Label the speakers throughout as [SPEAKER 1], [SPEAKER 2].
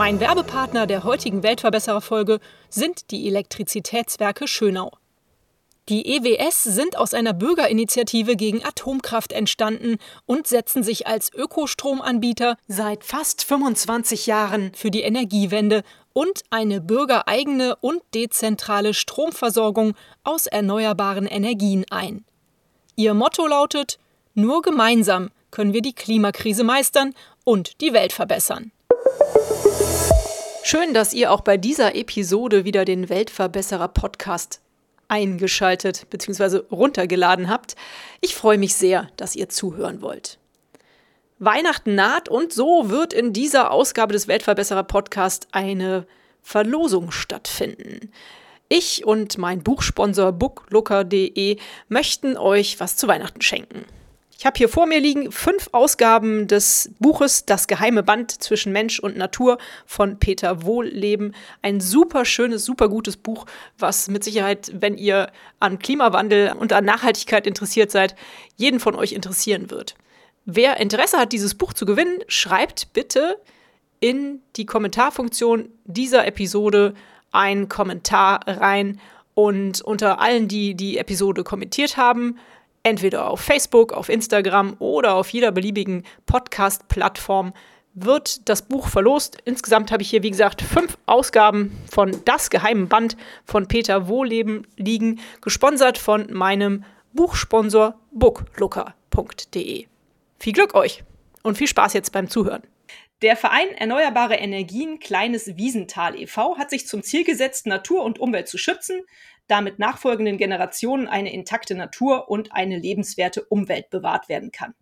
[SPEAKER 1] Mein Werbepartner der heutigen Weltverbesserer-Folge sind die Elektrizitätswerke Schönau. Die EWS sind aus einer Bürgerinitiative gegen Atomkraft entstanden und setzen sich als Ökostromanbieter seit fast 25 Jahren für die Energiewende und eine bürgereigene und dezentrale Stromversorgung aus erneuerbaren Energien ein. Ihr Motto lautet Nur gemeinsam können wir die Klimakrise meistern und die Welt verbessern. Schön, dass ihr auch bei dieser Episode wieder den Weltverbesserer Podcast eingeschaltet bzw. runtergeladen habt. Ich freue mich sehr, dass ihr zuhören wollt. Weihnachten naht und so wird in dieser Ausgabe des Weltverbesserer Podcast eine Verlosung stattfinden. Ich und mein Buchsponsor booklooker.de möchten euch was zu Weihnachten schenken. Ich habe hier vor mir liegen fünf Ausgaben des Buches Das geheime Band zwischen Mensch und Natur von Peter Wohlleben. Ein super schönes, super gutes Buch, was mit Sicherheit, wenn ihr an Klimawandel und an Nachhaltigkeit interessiert seid, jeden von euch interessieren wird. Wer Interesse hat, dieses Buch zu gewinnen, schreibt bitte in die Kommentarfunktion dieser Episode einen Kommentar rein und unter allen, die die Episode kommentiert haben, entweder auf Facebook, auf Instagram oder auf jeder beliebigen Podcast-Plattform wird das Buch verlost. Insgesamt habe ich hier, wie gesagt, fünf Ausgaben von Das geheime Band von Peter Wohleben liegen, gesponsert von meinem Buchsponsor booklooker.de. Viel Glück euch und viel Spaß jetzt beim Zuhören. Der Verein Erneuerbare Energien Kleines Wiesental e.V. hat sich zum Ziel gesetzt, Natur und Umwelt zu schützen, damit nachfolgenden Generationen eine intakte Natur und eine lebenswerte Umwelt bewahrt werden kann.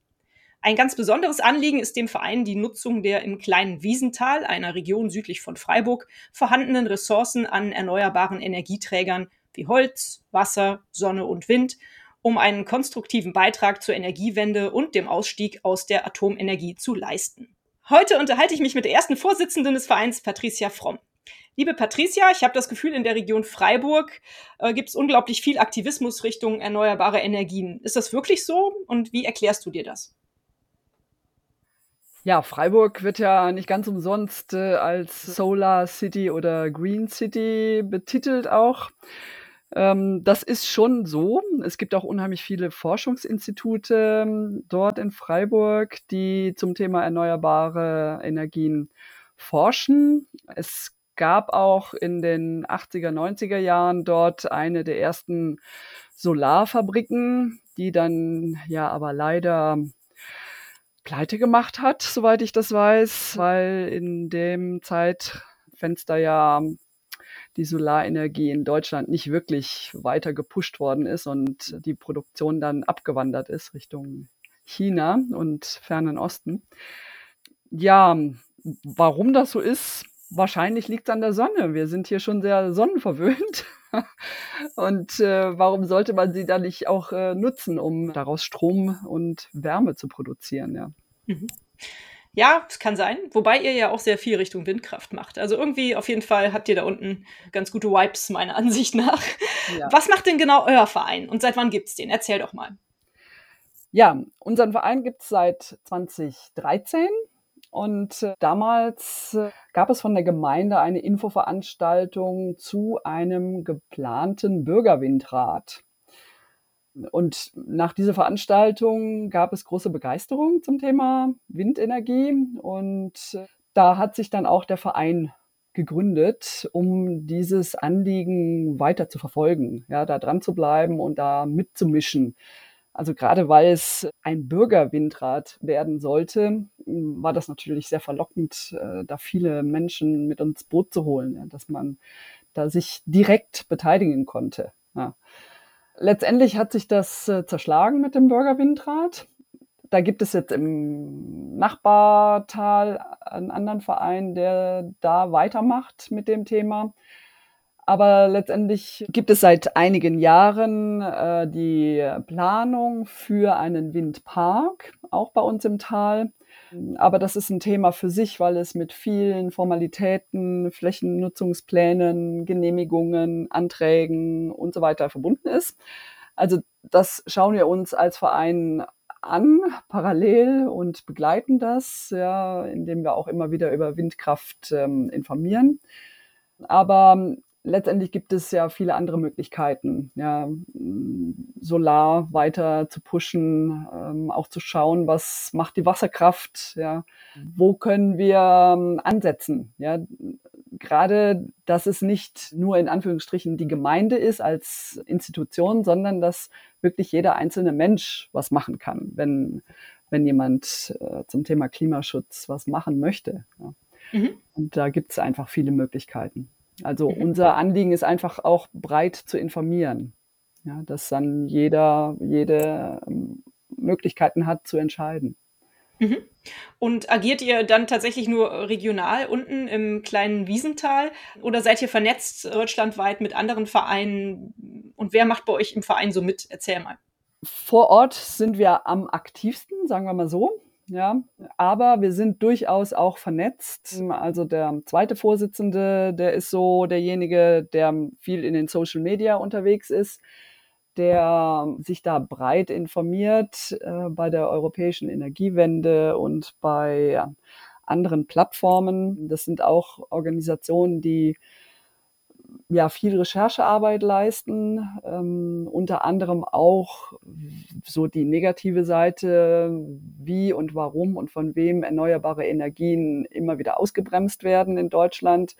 [SPEAKER 1] Ein ganz besonderes Anliegen ist dem Verein die Nutzung der im kleinen Wiesental, einer Region südlich von Freiburg, vorhandenen Ressourcen an erneuerbaren Energieträgern wie Holz, Wasser, Sonne und Wind, um einen konstruktiven Beitrag zur Energiewende und dem Ausstieg aus der Atomenergie zu leisten. Heute unterhalte ich mich mit der ersten Vorsitzenden des Vereins, Patricia Fromm. Liebe Patricia, ich habe das Gefühl, in der Region Freiburg äh, gibt es unglaublich viel Aktivismus Richtung erneuerbare Energien. Ist das wirklich so und wie erklärst du dir das?
[SPEAKER 2] Ja, Freiburg wird ja nicht ganz umsonst äh, als Solar City oder Green City betitelt auch. Ähm, das ist schon so. Es gibt auch unheimlich viele Forschungsinstitute ähm, dort in Freiburg, die zum Thema erneuerbare Energien forschen. Es gab auch in den 80er, 90er Jahren dort eine der ersten Solarfabriken, die dann ja aber leider pleite gemacht hat, soweit ich das weiß, weil in dem Zeitfenster ja die Solarenergie in Deutschland nicht wirklich weiter gepusht worden ist und die Produktion dann abgewandert ist Richtung China und fernen Osten. Ja, warum das so ist, wahrscheinlich liegt es an der Sonne. Wir sind hier schon sehr sonnenverwöhnt. und äh, warum sollte man sie dann nicht auch äh, nutzen, um daraus Strom und Wärme zu produzieren? Ja. Mhm.
[SPEAKER 1] Ja, es kann sein. Wobei ihr ja auch sehr viel Richtung Windkraft macht. Also irgendwie auf jeden Fall habt ihr da unten ganz gute Vibes, meiner Ansicht nach. Ja. Was macht denn genau euer Verein und seit wann gibt es den? Erzähl doch mal.
[SPEAKER 2] Ja, unseren Verein gibt es seit 2013. Und äh, damals äh, gab es von der Gemeinde eine Infoveranstaltung zu einem geplanten Bürgerwindrat. Und nach dieser Veranstaltung gab es große Begeisterung zum Thema Windenergie und da hat sich dann auch der Verein gegründet, um dieses Anliegen weiter zu verfolgen, ja, da dran zu bleiben und da mitzumischen. Also gerade weil es ein Bürgerwindrad werden sollte, war das natürlich sehr verlockend, äh, da viele Menschen mit ins Boot zu holen, dass man da sich direkt beteiligen konnte. Ja. Letztendlich hat sich das äh, zerschlagen mit dem Bürgerwindrad. da gibt es jetzt im Nachbartal einen anderen Verein, der da weitermacht mit dem Thema. Aber letztendlich gibt es seit einigen Jahren äh, die Planung für einen Windpark, auch bei uns im Tal. Aber das ist ein Thema für sich, weil es mit vielen Formalitäten, Flächennutzungsplänen, Genehmigungen, Anträgen und so weiter verbunden ist. Also das schauen wir uns als Verein an, parallel und begleiten das, ja, indem wir auch immer wieder über Windkraft ähm, informieren. Aber letztendlich gibt es ja viele andere Möglichkeiten, ja, Solar weiter zu pushen, ähm, auch zu schauen, was macht die Wasserkraft, ja, wo können wir ähm, ansetzen, ja, gerade, dass es nicht nur in Anführungsstrichen die Gemeinde ist als Institution, sondern dass wirklich jeder einzelne Mensch was machen kann, wenn, wenn jemand äh, zum Thema Klimaschutz was machen möchte. Ja. Mhm. Und da gibt es einfach viele Möglichkeiten. Also mhm. unser Anliegen ist einfach auch breit zu informieren, ja, dass dann jeder jede ähm, Möglichkeiten hat zu entscheiden.
[SPEAKER 1] Mhm. Und agiert ihr dann tatsächlich nur regional unten im kleinen Wiesental oder seid ihr vernetzt deutschlandweit mit anderen Vereinen? Und wer macht bei euch im Verein so mit? Erzähl mal.
[SPEAKER 2] Vor Ort sind wir am aktivsten, sagen wir mal so. Ja, aber wir sind durchaus auch vernetzt. Also der zweite Vorsitzende, der ist so derjenige, der viel in den Social Media unterwegs ist, der sich da breit informiert äh, bei der europäischen Energiewende und bei ja, anderen Plattformen. Das sind auch Organisationen, die ja viel Recherchearbeit leisten, ähm, unter anderem auch so die negative Seite, wie und warum und von wem erneuerbare Energien immer wieder ausgebremst werden in Deutschland,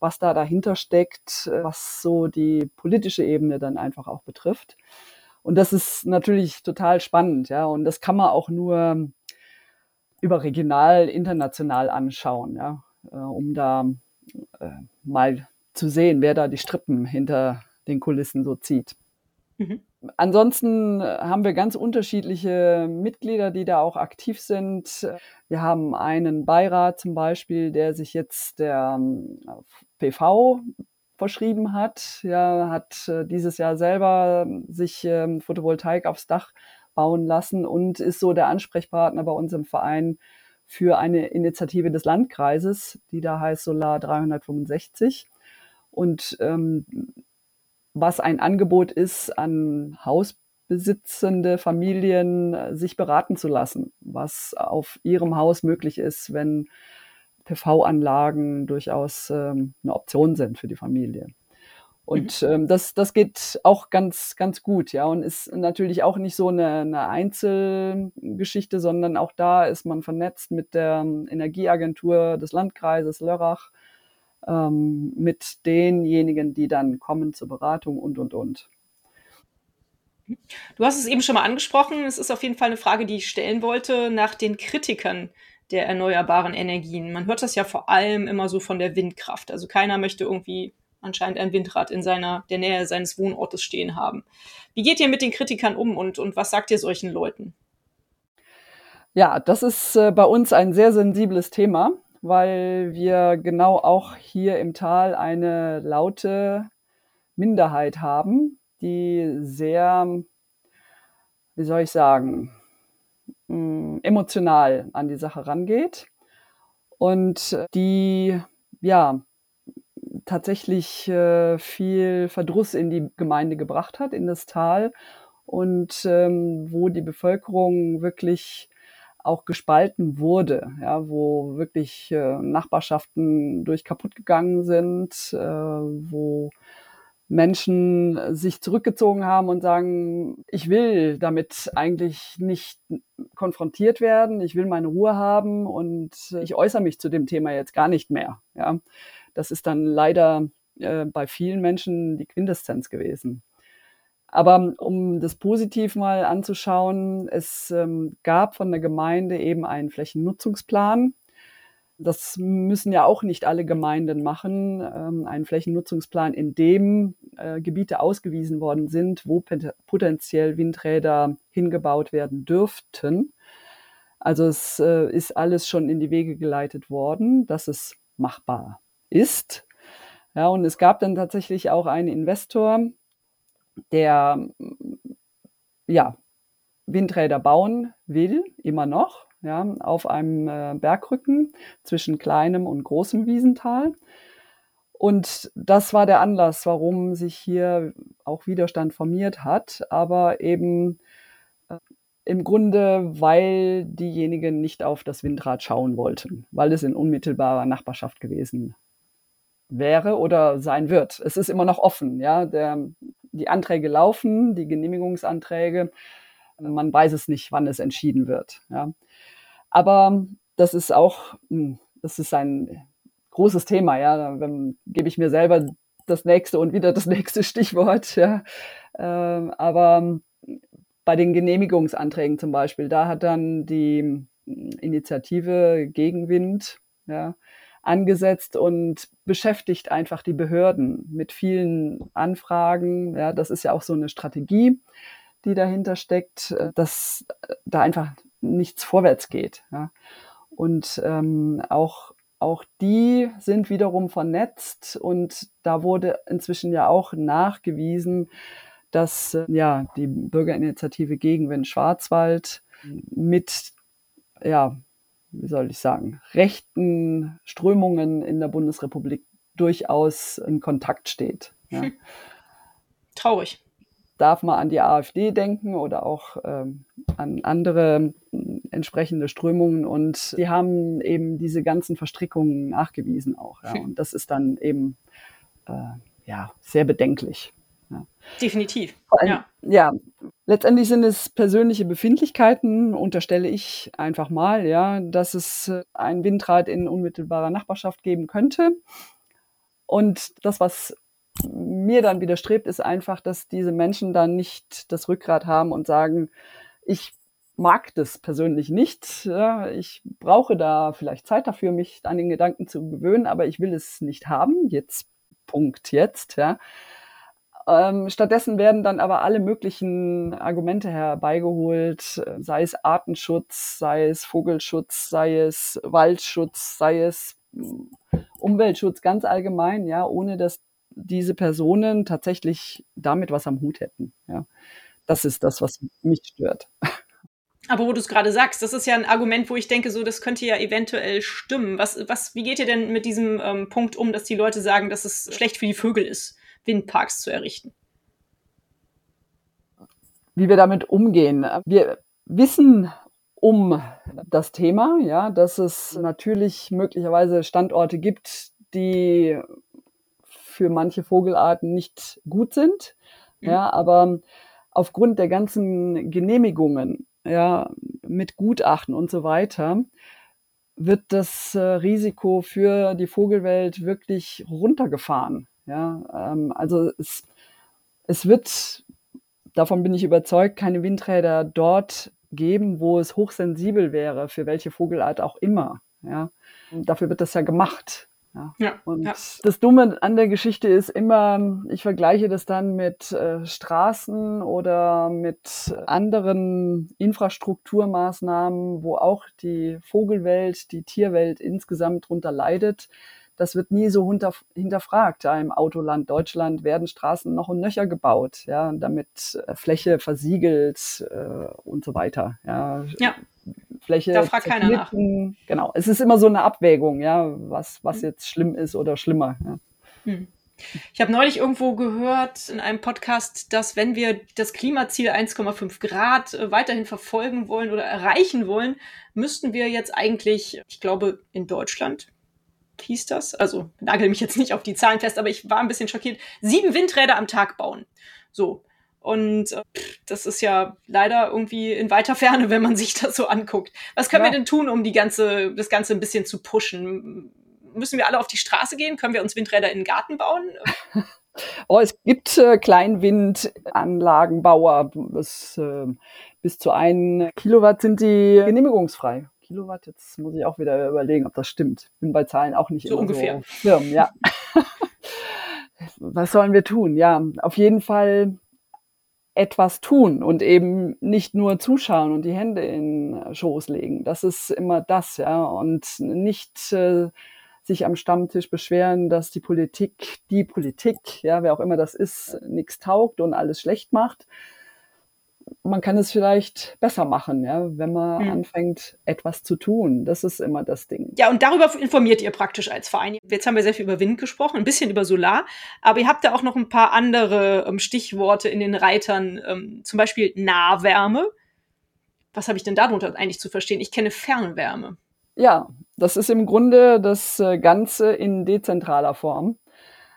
[SPEAKER 2] was da dahinter steckt, was so die politische Ebene dann einfach auch betrifft. Und das ist natürlich total spannend, ja, und das kann man auch nur überregional, international anschauen, ja, äh, um da äh, mal zu sehen, wer da die Strippen hinter den Kulissen so zieht. Mhm. Ansonsten äh, haben wir ganz unterschiedliche Mitglieder, die da auch aktiv sind. Wir haben einen Beirat zum Beispiel, der sich jetzt der ähm, PV verschrieben hat. Ja, hat äh, dieses Jahr selber sich ähm, Photovoltaik aufs Dach bauen lassen und ist so der Ansprechpartner bei uns im Verein für eine Initiative des Landkreises, die da heißt Solar 365. Und ähm, was ein Angebot ist, an hausbesitzende Familien äh, sich beraten zu lassen, was auf ihrem Haus möglich ist, wenn PV-Anlagen durchaus ähm, eine Option sind für die Familie. Und mhm. ähm, das, das geht auch ganz, ganz gut, ja, und ist natürlich auch nicht so eine, eine Einzelgeschichte, sondern auch da ist man vernetzt mit der Energieagentur des Landkreises Lörrach, ähm, mit denjenigen, die dann kommen zur Beratung und, und, und.
[SPEAKER 1] Du hast es eben schon mal angesprochen. Es ist auf jeden Fall eine Frage, die ich stellen wollte nach den Kritikern der erneuerbaren Energien. Man hört das ja vor allem immer so von der Windkraft. Also keiner möchte irgendwie anscheinend ein Windrad in seiner, der Nähe seines Wohnortes stehen haben. Wie geht ihr mit den Kritikern um und, und was sagt ihr solchen Leuten?
[SPEAKER 2] Ja, das ist äh, bei uns ein sehr sensibles Thema weil wir genau auch hier im Tal eine laute Minderheit haben, die sehr, wie soll ich sagen, mm, emotional an die Sache rangeht und die ja tatsächlich äh, viel Verdruss in die Gemeinde gebracht hat, in das Tal und ähm, wo die Bevölkerung wirklich auch gespalten wurde, ja, wo wirklich äh, Nachbarschaften durch kaputt gegangen sind, äh, wo Menschen sich zurückgezogen haben und sagen, ich will damit eigentlich nicht konfrontiert werden, ich will meine Ruhe haben und ich äußere mich zu dem Thema jetzt gar nicht mehr. Ja. Das ist dann leider äh, bei vielen Menschen die Quintessenz gewesen. Aber um das positiv mal anzuschauen, es ähm, gab von der Gemeinde eben einen Flächennutzungsplan. Das müssen ja auch nicht alle Gemeinden machen. Ähm, einen Flächennutzungsplan, in dem äh, Gebiete ausgewiesen worden sind, wo potenziell Windräder hingebaut werden dürften. Also es äh, ist alles schon in die Wege geleitet worden, dass es machbar ist. Ja, und es gab dann tatsächlich auch einen Investor, der ja, Windräder bauen will, immer noch, ja, auf einem äh, Bergrücken zwischen kleinem und großem Wiesental. Und das war der Anlass, warum sich hier auch Widerstand formiert hat, aber eben äh, im Grunde, weil diejenigen nicht auf das Windrad schauen wollten, weil es in unmittelbarer Nachbarschaft gewesen wäre oder sein wird. Es ist immer noch offen, ja. Der, die Anträge laufen, die Genehmigungsanträge. Man weiß es nicht, wann es entschieden wird. Ja. Aber das ist auch, hm, das ist ein großes Thema, ja. Dann gebe ich mir selber das nächste und wieder das nächste Stichwort, ja. Ähm, aber bei den Genehmigungsanträgen zum Beispiel, da hat dann die Initiative Gegenwind, ja, angesetzt und beschäftigt einfach die Behörden mit vielen Anfragen. Ja, das ist ja auch so eine Strategie, die dahinter steckt, äh, dass da einfach nichts vorwärts geht. Ja. Und ähm, auch, auch die sind wiederum vernetzt und da wurde inzwischen ja auch nachgewiesen, dass äh, ja die Bürgerinitiative Gegenwind Schwarzwald mit ja, wie soll ich sagen, rechten Strömungen in der Bundesrepublik durchaus in Kontakt steht. Ja. Hm.
[SPEAKER 1] Traurig.
[SPEAKER 2] Darf man an die AfD denken oder auch ähm, an andere äh, entsprechende Strömungen und sie haben eben diese ganzen Verstrickungen nachgewiesen auch. Ja. Hm. Und das ist dann eben äh, ja, sehr bedenklich.
[SPEAKER 1] Ja. Definitiv.
[SPEAKER 2] Ja. ja, letztendlich sind es persönliche Befindlichkeiten, unterstelle ich einfach mal, ja, dass es ein Windrad in unmittelbarer Nachbarschaft geben könnte. Und das, was mir dann widerstrebt, ist einfach, dass diese Menschen dann nicht das Rückgrat haben und sagen, ich mag das persönlich nicht. Ja, ich brauche da vielleicht Zeit dafür, mich an den Gedanken zu gewöhnen, aber ich will es nicht haben. Jetzt, Punkt, jetzt, ja. Ähm, stattdessen werden dann aber alle möglichen Argumente herbeigeholt, sei es Artenschutz, sei es Vogelschutz, sei es Waldschutz, sei es hm, Umweltschutz ganz allgemein, ja, ohne dass diese Personen tatsächlich damit was am Hut hätten. Ja. Das ist das, was mich stört.
[SPEAKER 1] Aber wo du es gerade sagst, das ist ja ein Argument, wo ich denke, so das könnte ja eventuell stimmen. Was, was, wie geht ihr denn mit diesem ähm, Punkt um, dass die Leute sagen, dass es schlecht für die Vögel ist? Windparks zu errichten.
[SPEAKER 2] Wie wir damit umgehen. Wir wissen um das Thema, ja, dass es natürlich möglicherweise Standorte gibt, die für manche Vogelarten nicht gut sind. Mhm. Ja, aber aufgrund der ganzen Genehmigungen, ja, mit Gutachten und so weiter, wird das äh, Risiko für die Vogelwelt wirklich runtergefahren. Ja, ähm, also es, es wird, davon bin ich überzeugt, keine Windräder dort geben, wo es hochsensibel wäre, für welche Vogelart auch immer. Ja, und dafür wird das ja gemacht. Ja. ja und ja. das Dumme an der Geschichte ist immer, ich vergleiche das dann mit äh, Straßen oder mit anderen Infrastrukturmaßnahmen, wo auch die Vogelwelt, die Tierwelt insgesamt drunter leidet das wird nie so hinter, hinterfragt. Ja, Im Autoland Deutschland werden Straßen noch und nöcher gebaut, ja, damit äh, Fläche versiegelt äh, und so weiter. Ja,
[SPEAKER 1] ja.
[SPEAKER 2] Fläche.
[SPEAKER 1] Da fragt keiner nach.
[SPEAKER 2] Genau. Es ist immer so eine Abwägung, ja, was, was mhm. jetzt schlimm ist oder schlimmer. Ja.
[SPEAKER 1] Mhm. Ich habe neulich irgendwo gehört in einem Podcast, dass wenn wir das Klimaziel 1,5 Grad äh, weiterhin verfolgen wollen oder erreichen wollen, müssten wir jetzt eigentlich, ich glaube, in Deutschland hieß das. Also nagel mich jetzt nicht auf die Zahlen fest, aber ich war ein bisschen schockiert. Sieben Windräder am Tag bauen. So. Und äh, das ist ja leider irgendwie in weiter Ferne, wenn man sich das so anguckt. Was können ja. wir denn tun, um die ganze, das Ganze ein bisschen zu pushen? Müssen wir alle auf die Straße gehen? Können wir uns Windräder in den Garten bauen?
[SPEAKER 2] Oh, es gibt äh, Kleinwindanlagenbauer. Das, äh, bis zu ein Kilowatt sind die genehmigungsfrei. Kilowatt. Jetzt muss ich auch wieder überlegen, ob das stimmt. Bin bei Zahlen auch nicht
[SPEAKER 1] so immer ungefähr.
[SPEAKER 2] so firm, ja. Was sollen wir tun? Ja, auf jeden Fall etwas tun und eben nicht nur zuschauen und die Hände in Schoß legen. Das ist immer das, ja. Und nicht äh, sich am Stammtisch beschweren, dass die Politik, die Politik, ja, wer auch immer das ist, nichts taugt und alles schlecht macht. Man kann es vielleicht besser machen, ja, wenn man mhm. anfängt, etwas zu tun. Das ist immer das Ding.
[SPEAKER 1] Ja, und darüber informiert ihr praktisch als Verein. Jetzt haben wir sehr viel über Wind gesprochen, ein bisschen über Solar, aber ihr habt da auch noch ein paar andere ähm, Stichworte in den Reitern, ähm, zum Beispiel Nahwärme. Was habe ich denn darunter eigentlich zu verstehen? Ich kenne Fernwärme.
[SPEAKER 2] Ja, das ist im Grunde das äh, Ganze in dezentraler Form.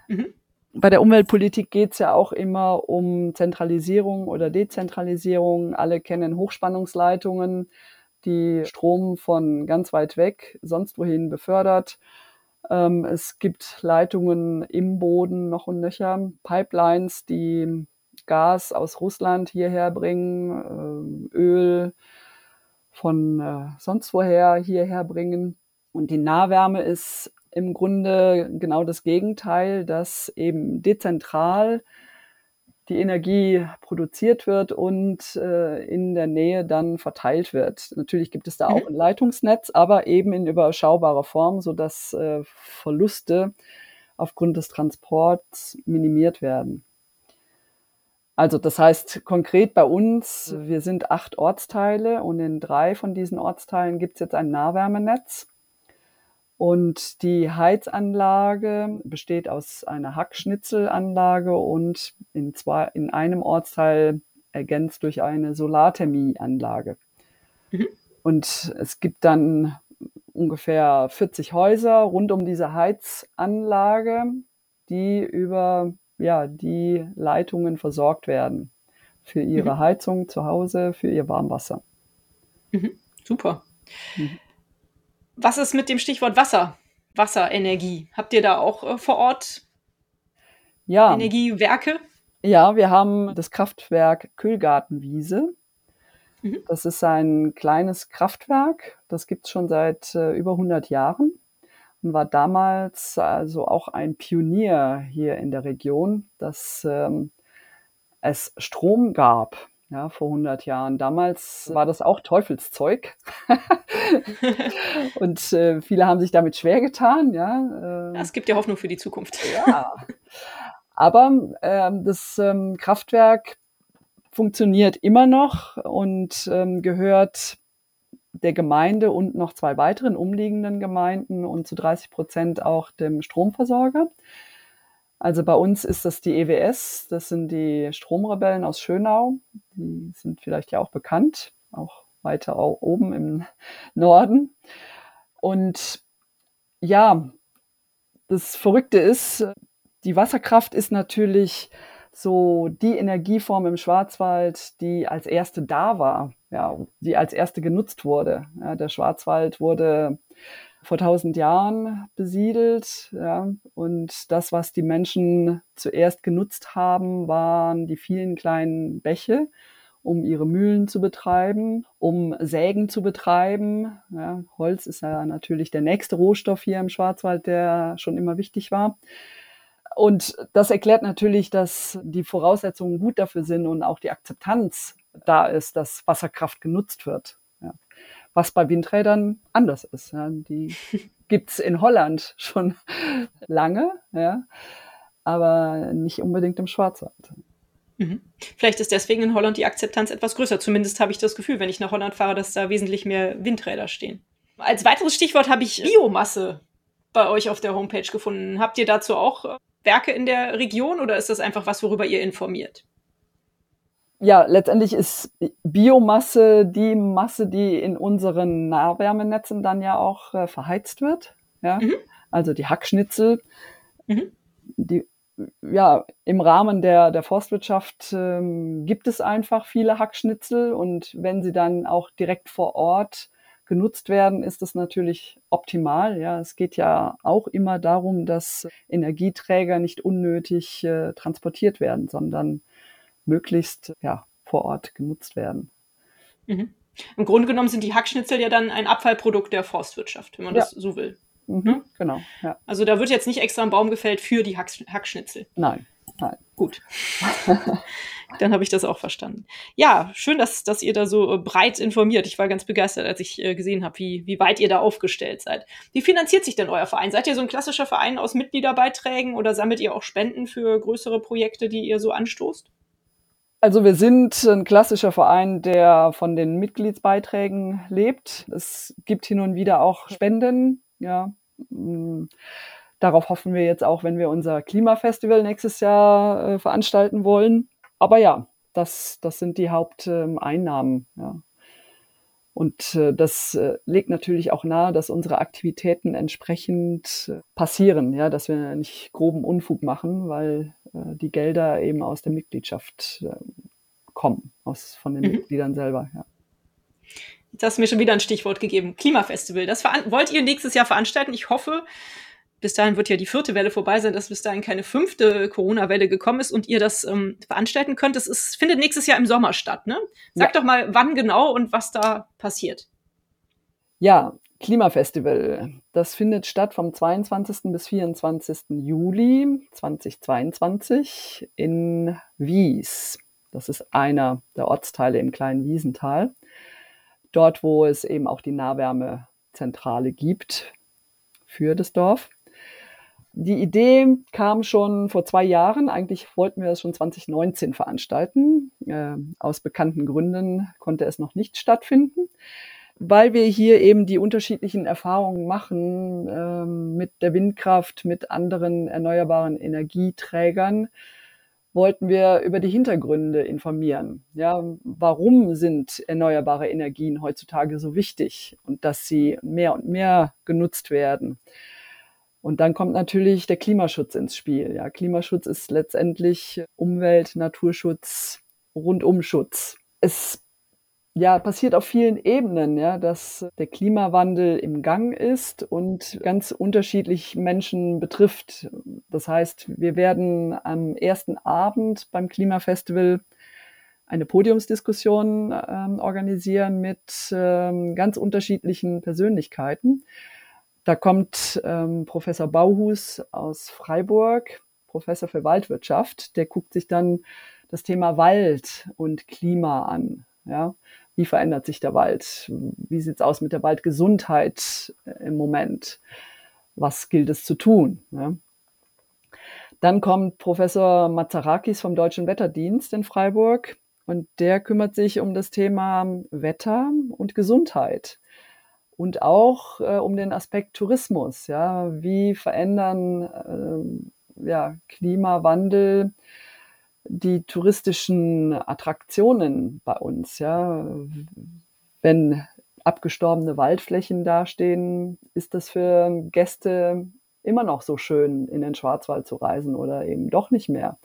[SPEAKER 2] Mhm. Bei der Umweltpolitik geht es ja auch immer um Zentralisierung oder Dezentralisierung. Alle kennen Hochspannungsleitungen, die Strom von ganz weit weg sonst wohin befördert. Ähm, es gibt Leitungen im Boden noch und nöcher, Pipelines, die Gas aus Russland hierher bringen, äh, Öl, von äh, sonst woher hierher bringen. Und die Nahwärme ist im Grunde genau das Gegenteil, dass eben dezentral die Energie produziert wird und äh, in der Nähe dann verteilt wird. Natürlich gibt es da auch mhm. ein Leitungsnetz, aber eben in überschaubarer Form, sodass äh, Verluste aufgrund des Transports minimiert werden. Also das heißt konkret bei uns, wir sind acht Ortsteile und in drei von diesen Ortsteilen gibt es jetzt ein Nahwärmenetz. Und die Heizanlage besteht aus einer Hackschnitzelanlage und in, zwei, in einem Ortsteil ergänzt durch eine Solarthermieanlage. Mhm. Und es gibt dann ungefähr 40 Häuser rund um diese Heizanlage, die über ja, die Leitungen versorgt werden für ihre mhm. Heizung zu Hause, für ihr Warmwasser.
[SPEAKER 1] Mhm. Super. Mhm. Was ist mit dem Stichwort Wasser? Wasserenergie. Habt ihr da auch äh, vor Ort ja. Energiewerke?
[SPEAKER 2] Ja, wir haben das Kraftwerk Kühlgartenwiese. Mhm. Das ist ein kleines Kraftwerk, das gibt es schon seit äh, über 100 Jahren und war damals also auch ein Pionier hier in der Region, dass ähm, es Strom gab. Ja, vor 100 Jahren. Damals war das auch Teufelszeug. und äh, viele haben sich damit schwer getan. Ja,
[SPEAKER 1] äh, es gibt ja Hoffnung für die Zukunft.
[SPEAKER 2] ja. Aber ähm, das ähm, Kraftwerk funktioniert immer noch und ähm, gehört der Gemeinde und noch zwei weiteren umliegenden Gemeinden und zu 30 Prozent auch dem Stromversorger. Also bei uns ist das die EWS, das sind die Stromrebellen aus Schönau. Die sind vielleicht ja auch bekannt, auch weiter oben im Norden. Und ja, das Verrückte ist, die Wasserkraft ist natürlich so die Energieform im Schwarzwald, die als erste da war, ja, die als erste genutzt wurde. Ja, der Schwarzwald wurde vor tausend Jahren besiedelt, ja, und das, was die Menschen zuerst genutzt haben, waren die vielen kleinen Bäche, um ihre Mühlen zu betreiben, um Sägen zu betreiben. Ja, Holz ist ja natürlich der nächste Rohstoff hier im Schwarzwald, der schon immer wichtig war. Und das erklärt natürlich, dass die Voraussetzungen gut dafür sind und auch die Akzeptanz da ist, dass Wasserkraft genutzt wird. Ja. Was bei Windrädern anders ist. Ja. Die gibt's in Holland schon lange, ja, aber nicht unbedingt im Schwarzwald.
[SPEAKER 1] Mhm. Vielleicht ist deswegen in Holland die Akzeptanz etwas größer. Zumindest habe ich das Gefühl, wenn ich nach Holland fahre, dass da wesentlich mehr Windräder stehen. Als weiteres Stichwort habe ich Biomasse bei euch auf der Homepage gefunden. Habt ihr dazu auch äh, Werke in der Region oder ist das einfach was, worüber ihr informiert?
[SPEAKER 2] Ja, letztendlich ist Biomasse die Masse, die in unseren Nahwärmenetzen dann ja auch äh, verheizt wird. Ja? Mhm. Also die Hackschnitzel, mhm. die ja, im Rahmen der, der Forstwirtschaft ähm, gibt es einfach viele Hackschnitzel und wenn sie dann auch direkt vor Ort genutzt werden, ist das natürlich optimal. Ja, es geht ja auch immer darum, dass Energieträger nicht unnötig äh, transportiert werden, sondern möglichst ja, vor Ort genutzt werden.
[SPEAKER 1] Mhm. Im Grunde genommen sind die Hackschnitzel ja dann ein Abfallprodukt der Forstwirtschaft, wenn man ja. das so will.
[SPEAKER 2] Mhm, ne? Genau.
[SPEAKER 1] Ja. Also da wird jetzt nicht extra ein Baum gefällt für die Hack Hackschnitzel.
[SPEAKER 2] Nein.
[SPEAKER 1] Nein. Gut. Dann habe ich das auch verstanden. Ja, schön, dass, dass ihr da so äh, breit informiert. Ich war ganz begeistert, als ich äh, gesehen habe, wie, wie weit ihr da aufgestellt seid. Wie finanziert sich denn euer Verein? Seid ihr so ein klassischer Verein aus Mitgliederbeiträgen oder sammelt ihr auch Spenden für größere Projekte, die ihr so anstoßt?
[SPEAKER 2] Also wir sind ein klassischer Verein, der von den Mitgliedsbeiträgen lebt. Es gibt hin und wieder auch Spenden, ja. Mm, darauf hoffen wir jetzt auch, wenn wir unser Klimafestival nächstes Jahr äh, veranstalten wollen. Aber ja, das, das sind die Haupteinnahmen. Ähm, ja. Und äh, das äh, legt natürlich auch nahe, dass unsere Aktivitäten entsprechend äh, passieren, ja, dass wir nicht groben Unfug machen, weil die Gelder eben aus der Mitgliedschaft äh, kommen, aus, von den mhm. Mitgliedern selber. Ja.
[SPEAKER 1] Jetzt hast du mir schon wieder ein Stichwort gegeben. Klimafestival. Das wollt ihr nächstes Jahr veranstalten. Ich hoffe, bis dahin wird ja die vierte Welle vorbei sein, dass bis dahin keine fünfte Corona-Welle gekommen ist und ihr das ähm, veranstalten könnt. Das ist, findet nächstes Jahr im Sommer statt. Ne? Sag ja. doch mal, wann genau und was da passiert.
[SPEAKER 2] Ja, Klimafestival. Das findet statt vom 22. bis 24. Juli 2022 in Wies. Das ist einer der Ortsteile im kleinen Wiesental. Dort, wo es eben auch die Nahwärmezentrale gibt für das Dorf. Die Idee kam schon vor zwei Jahren. Eigentlich wollten wir es schon 2019 veranstalten. Äh, aus bekannten Gründen konnte es noch nicht stattfinden weil wir hier eben die unterschiedlichen Erfahrungen machen äh, mit der Windkraft, mit anderen erneuerbaren Energieträgern, wollten wir über die Hintergründe informieren. Ja, warum sind erneuerbare Energien heutzutage so wichtig und dass sie mehr und mehr genutzt werden? Und dann kommt natürlich der Klimaschutz ins Spiel. Ja, Klimaschutz ist letztendlich Umwelt, Naturschutz, Rundumschutz. Es ja, passiert auf vielen Ebenen, ja, dass der Klimawandel im Gang ist und ganz unterschiedlich Menschen betrifft. Das heißt, wir werden am ersten Abend beim Klimafestival eine Podiumsdiskussion ähm, organisieren mit ähm, ganz unterschiedlichen Persönlichkeiten. Da kommt ähm, Professor Bauhus aus Freiburg, Professor für Waldwirtschaft, der guckt sich dann das Thema Wald und Klima an. Ja, wie verändert sich der Wald? Wie sieht es aus mit der Waldgesundheit äh, im Moment? Was gilt es zu tun? Ja? Dann kommt Professor Mazarakis vom Deutschen Wetterdienst in Freiburg und der kümmert sich um das Thema Wetter und Gesundheit und auch äh, um den Aspekt Tourismus. Ja, wie verändern äh, ja, Klimawandel die touristischen Attraktionen bei uns, ja. Wenn abgestorbene Waldflächen dastehen, ist das für Gäste immer noch so schön, in den Schwarzwald zu reisen oder eben doch nicht mehr.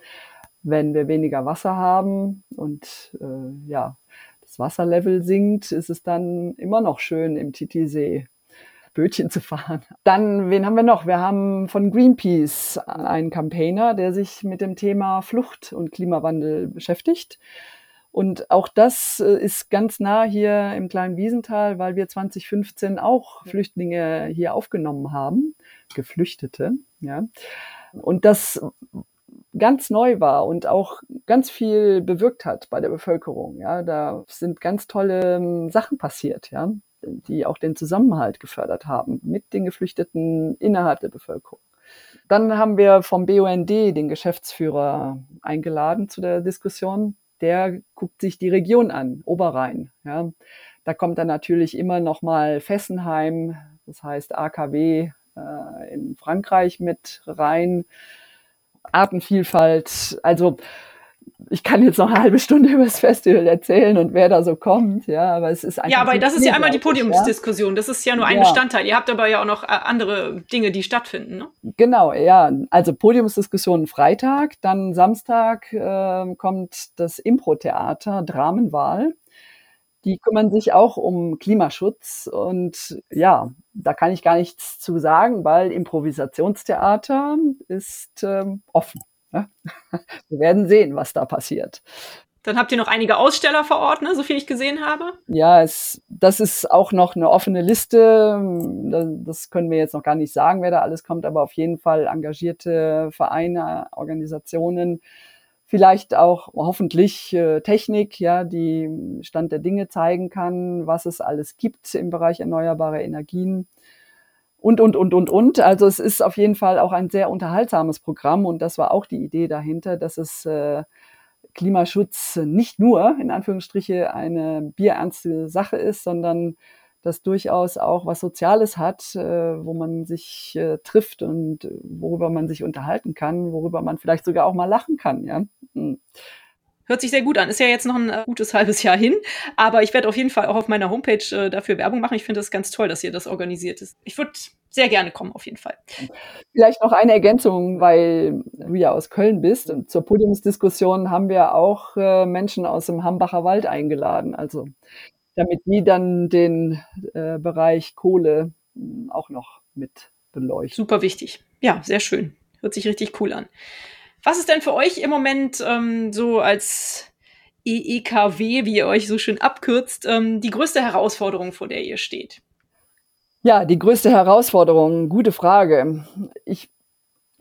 [SPEAKER 2] Wenn wir weniger Wasser haben und äh, ja, das Wasserlevel sinkt, ist es dann immer noch schön im Titisee Bötchen zu fahren. Dann, wen haben wir noch? Wir haben von Greenpeace einen Campaigner, der sich mit dem Thema Flucht und Klimawandel beschäftigt. Und auch das äh, ist ganz nah hier im kleinen Wiesental, weil wir 2015 auch Flüchtlinge hier aufgenommen haben, Geflüchtete, ja. Und das ganz neu war und auch ganz viel bewirkt hat bei der Bevölkerung. Ja, da sind ganz tolle ähm, Sachen passiert. Ja, die auch den Zusammenhalt gefördert haben mit den Geflüchteten innerhalb der Bevölkerung. Dann haben wir vom BUND den Geschäftsführer eingeladen zu der Diskussion. Der guckt sich die Region an, Oberrhein. Ja. Da kommt dann natürlich immer noch mal Fessenheim, das heißt AKW äh, in Frankreich mit rein. Artenvielfalt. Also ich kann jetzt noch eine halbe Stunde über das Festival erzählen und wer da so kommt, ja, aber es ist einfach.
[SPEAKER 1] Ja, aber das ist ja einmal die Podiumsdiskussion. Das ist ja nur ein ja. Bestandteil. Ihr habt aber ja auch noch äh, andere Dinge, die stattfinden, ne?
[SPEAKER 2] Genau, ja. Also Podiumsdiskussion Freitag, dann Samstag äh, kommt das Impro-Theater Dramenwahl. Die kümmern sich auch um Klimaschutz und ja, da kann ich gar nichts zu sagen, weil Improvisationstheater ist ähm, offen. Wir werden sehen, was da passiert.
[SPEAKER 1] Dann habt ihr noch einige Aussteller vor Ort, ne, so viel ich gesehen habe.
[SPEAKER 2] Ja, es, das ist auch noch eine offene Liste. Das können wir jetzt noch gar nicht sagen, wer da alles kommt, aber auf jeden Fall engagierte Vereine, Organisationen, vielleicht auch hoffentlich äh, Technik, ja, die Stand der Dinge zeigen kann, was es alles gibt im Bereich erneuerbare Energien und, und, und, und, und. Also es ist auf jeden Fall auch ein sehr unterhaltsames Programm und das war auch die Idee dahinter, dass es äh, Klimaschutz nicht nur in Anführungsstriche eine bierernste Sache ist, sondern das durchaus auch was Soziales hat, äh, wo man sich äh, trifft und worüber man sich unterhalten kann, worüber man vielleicht sogar auch mal lachen kann. Ja.
[SPEAKER 1] Hört sich sehr gut an. Ist ja jetzt noch ein äh, gutes halbes Jahr hin, aber ich werde auf jeden Fall auch auf meiner Homepage äh, dafür Werbung machen. Ich finde das ganz toll, dass ihr das organisiert ist. Ich würde sehr gerne kommen, auf jeden Fall.
[SPEAKER 2] Vielleicht noch eine Ergänzung, weil du ja aus Köln bist. Und zur Podiumsdiskussion haben wir auch äh, Menschen aus dem Hambacher Wald eingeladen. Also damit die dann den äh, Bereich Kohle hm, auch noch mit beleuchten.
[SPEAKER 1] Super wichtig. Ja, sehr schön. Hört sich richtig cool an. Was ist denn für euch im Moment ähm, so als EEKW, wie ihr euch so schön abkürzt, ähm, die größte Herausforderung, vor der ihr steht?
[SPEAKER 2] Ja, die größte Herausforderung, gute Frage. Ich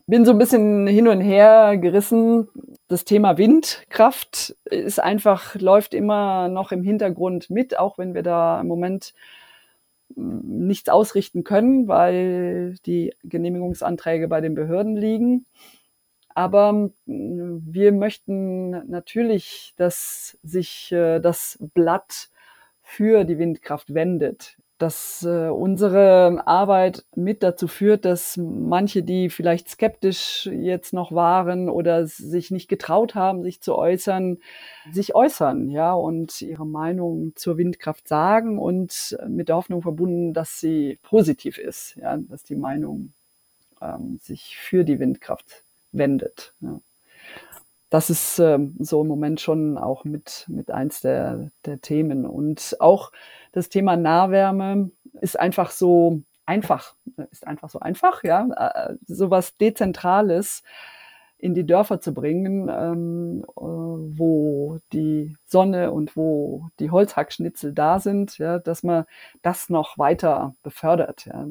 [SPEAKER 2] bin so ein bisschen hin und her gerissen. Das Thema Windkraft ist einfach, läuft immer noch im Hintergrund mit, auch wenn wir da im Moment hm, nichts ausrichten können, weil die Genehmigungsanträge bei den Behörden liegen. Aber hm, wir möchten natürlich, dass sich äh, das Blatt für die Windkraft wendet. Dass äh, unsere Arbeit mit dazu führt, dass manche, die vielleicht skeptisch jetzt noch waren oder sich nicht getraut haben, sich zu äußern, sich äußern, ja, und ihre Meinung zur Windkraft sagen und mit der Hoffnung verbunden, dass sie positiv ist, ja, dass die Meinung ähm, sich für die Windkraft wendet. Ja. Das ist ähm, so im Moment schon auch mit, mit eins der, der Themen. Und auch das Thema Nahwärme ist einfach so einfach, ist einfach so einfach, ja, äh, sowas Dezentrales in die Dörfer zu bringen, ähm, äh, wo die Sonne und wo die Holzhackschnitzel da sind, ja, dass man das noch weiter befördert. Ja.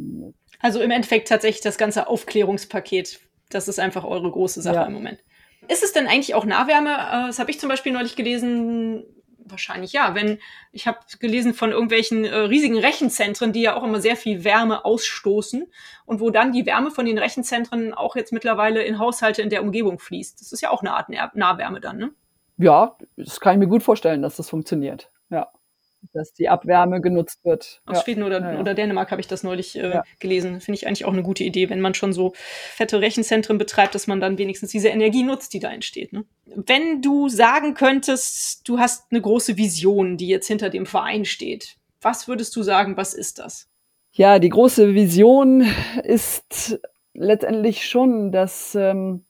[SPEAKER 1] Also im Endeffekt tatsächlich das ganze Aufklärungspaket, das ist einfach eure große Sache ja. im Moment. Ist es denn eigentlich auch Nahwärme? Äh, das habe ich zum Beispiel neulich gelesen, wahrscheinlich ja. Wenn ich habe gelesen von irgendwelchen äh, riesigen Rechenzentren, die ja auch immer sehr viel Wärme ausstoßen und wo dann die Wärme von den Rechenzentren auch jetzt mittlerweile in Haushalte in der Umgebung fließt. Das ist ja auch eine Art Nahwärme dann, ne?
[SPEAKER 2] Ja, das kann ich mir gut vorstellen, dass das funktioniert. Ja dass die Abwärme genutzt wird.
[SPEAKER 1] Aus ja. Schweden oder, ja, ja. oder Dänemark habe ich das neulich äh, gelesen. Finde ich eigentlich auch eine gute Idee, wenn man schon so fette Rechenzentren betreibt, dass man dann wenigstens diese Energie nutzt, die da entsteht. Ne? Wenn du sagen könntest, du hast eine große Vision, die jetzt hinter dem Verein steht, was würdest du sagen, was ist das?
[SPEAKER 2] Ja, die große Vision ist letztendlich schon, dass ähm,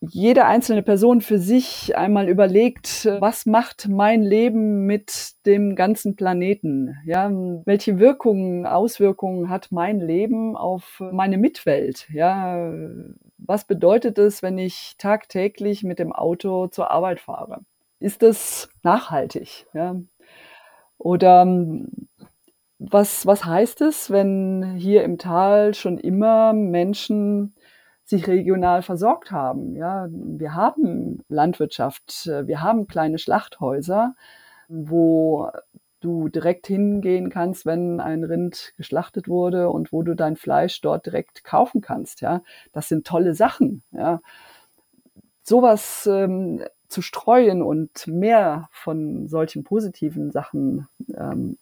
[SPEAKER 2] jede einzelne Person für sich einmal überlegt, was macht mein Leben mit dem ganzen Planeten? Ja, welche Wirkungen, Auswirkungen hat mein Leben auf meine Mitwelt? Ja, was bedeutet es, wenn ich tagtäglich mit dem Auto zur Arbeit fahre? Ist das nachhaltig? Ja? Oder was, was heißt es, wenn hier im Tal schon immer Menschen sich regional versorgt haben. Ja, wir haben Landwirtschaft, wir haben kleine Schlachthäuser, wo du direkt hingehen kannst, wenn ein Rind geschlachtet wurde und wo du dein Fleisch dort direkt kaufen kannst. Ja, das sind tolle Sachen. Ja, sowas ähm, zu streuen und mehr von solchen positiven Sachen ähm,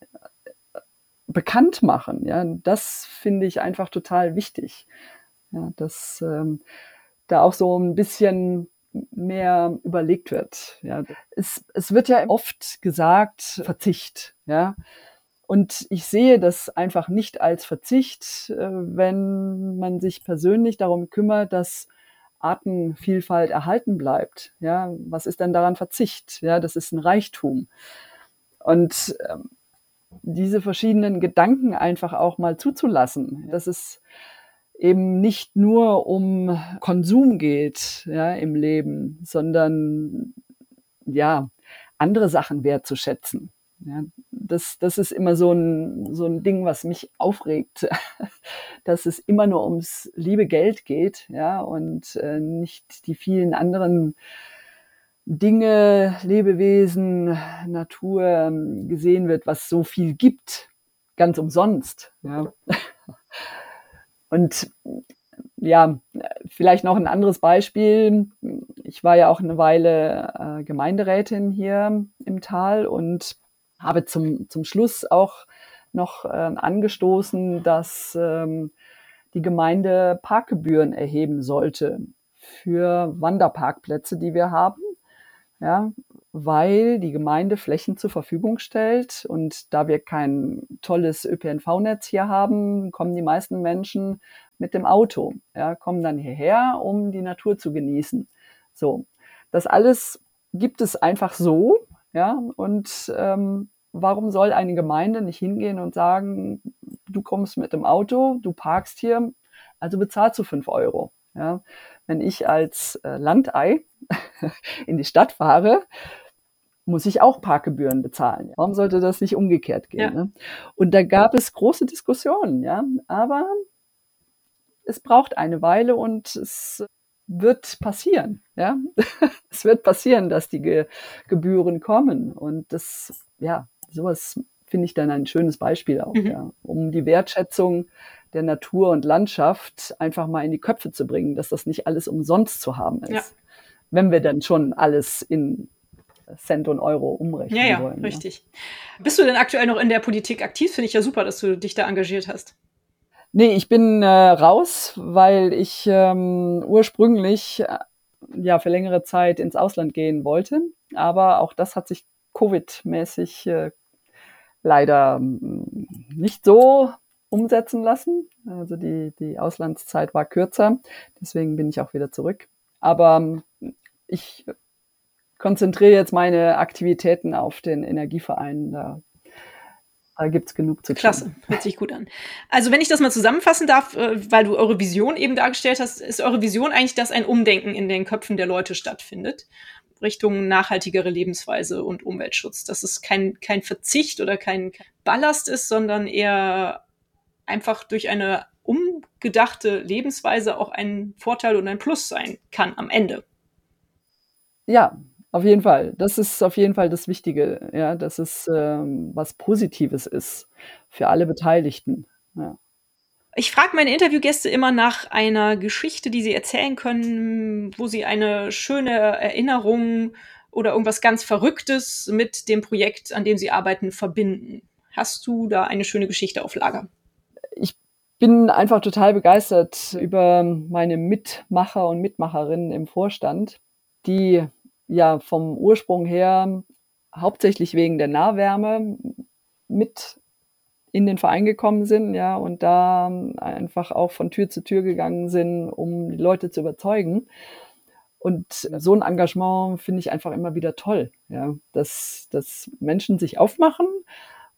[SPEAKER 2] bekannt machen. Ja, das finde ich einfach total wichtig. Ja, dass ähm, da auch so ein bisschen mehr überlegt wird. Ja, es, es wird ja oft gesagt, Verzicht, ja. Und ich sehe das einfach nicht als Verzicht, äh, wenn man sich persönlich darum kümmert, dass Artenvielfalt erhalten bleibt. Ja, was ist denn daran Verzicht? Ja, das ist ein Reichtum. Und ähm, diese verschiedenen Gedanken einfach auch mal zuzulassen. Das ist eben nicht nur um Konsum geht ja, im Leben, sondern ja, andere Sachen wertzuschätzen. Ja, das, das ist immer so ein, so ein Ding, was mich aufregt, dass es immer nur ums liebe Geld geht, ja, und äh, nicht die vielen anderen Dinge, Lebewesen, Natur ähm, gesehen wird, was so viel gibt, ganz umsonst, ja. Und ja, vielleicht noch ein anderes Beispiel. Ich war ja auch eine Weile äh, Gemeinderätin hier im Tal und habe zum, zum Schluss auch noch äh, angestoßen, dass ähm, die Gemeinde Parkgebühren erheben sollte für Wanderparkplätze, die wir haben. Ja, weil die Gemeinde Flächen zur Verfügung stellt und da wir kein tolles ÖPNV-Netz hier haben, kommen die meisten Menschen mit dem Auto, ja, kommen dann hierher, um die Natur zu genießen. So, das alles gibt es einfach so, ja, und ähm, warum soll eine Gemeinde nicht hingehen und sagen, du kommst mit dem Auto, du parkst hier, also bezahlst du fünf Euro. Ja? Wenn ich als äh, Landei in die Stadt fahre, muss ich auch Parkgebühren bezahlen. Warum sollte das nicht umgekehrt gehen? Ja. Ne? Und da gab es große Diskussionen, ja, aber es braucht eine Weile und es wird passieren, ja. es wird passieren, dass die Ge Gebühren kommen und das, ja, sowas finde ich dann ein schönes Beispiel auch, mhm. ja, um die Wertschätzung der Natur und Landschaft einfach mal in die Köpfe zu bringen, dass das nicht alles umsonst zu haben ist. Ja. Wenn wir dann schon alles in Cent und Euro umrechnen
[SPEAKER 1] ja, ja,
[SPEAKER 2] wollen.
[SPEAKER 1] Ja, richtig. Bist du denn aktuell noch in der Politik aktiv? Finde ich ja super, dass du dich da engagiert hast.
[SPEAKER 2] Nee, ich bin äh, raus, weil ich ähm, ursprünglich äh, ja für längere Zeit ins Ausland gehen wollte. Aber auch das hat sich Covid-mäßig äh, leider mm, nicht so umsetzen lassen. Also die, die Auslandszeit war kürzer, deswegen bin ich auch wieder zurück. Aber mm, ich konzentriere jetzt meine Aktivitäten auf den Energieverein. Da, da gibt es genug zu tun.
[SPEAKER 1] Klasse, hört sich gut an. Also wenn ich das mal zusammenfassen darf, äh, weil du eure Vision eben dargestellt hast, ist eure Vision eigentlich, dass ein Umdenken in den Köpfen der Leute stattfindet. Richtung nachhaltigere Lebensweise und Umweltschutz. Dass es kein, kein Verzicht oder kein Ballast ist, sondern eher einfach durch eine umgedachte Lebensweise auch ein Vorteil und ein Plus sein kann am Ende.
[SPEAKER 2] Ja, auf jeden Fall. Das ist auf jeden Fall das Wichtige, ja, dass es ähm, was Positives ist für alle Beteiligten. Ja.
[SPEAKER 1] Ich frage meine Interviewgäste immer nach einer Geschichte, die sie erzählen können, wo sie eine schöne Erinnerung oder irgendwas ganz Verrücktes mit dem Projekt, an dem sie arbeiten, verbinden. Hast du da eine schöne Geschichte auf Lager?
[SPEAKER 2] Bin einfach total begeistert über meine Mitmacher und Mitmacherinnen im Vorstand, die ja vom Ursprung her hauptsächlich wegen der Nahwärme mit in den Verein gekommen sind, ja, und da einfach auch von Tür zu Tür gegangen sind, um die Leute zu überzeugen. Und so ein Engagement finde ich einfach immer wieder toll, ja, dass, dass Menschen sich aufmachen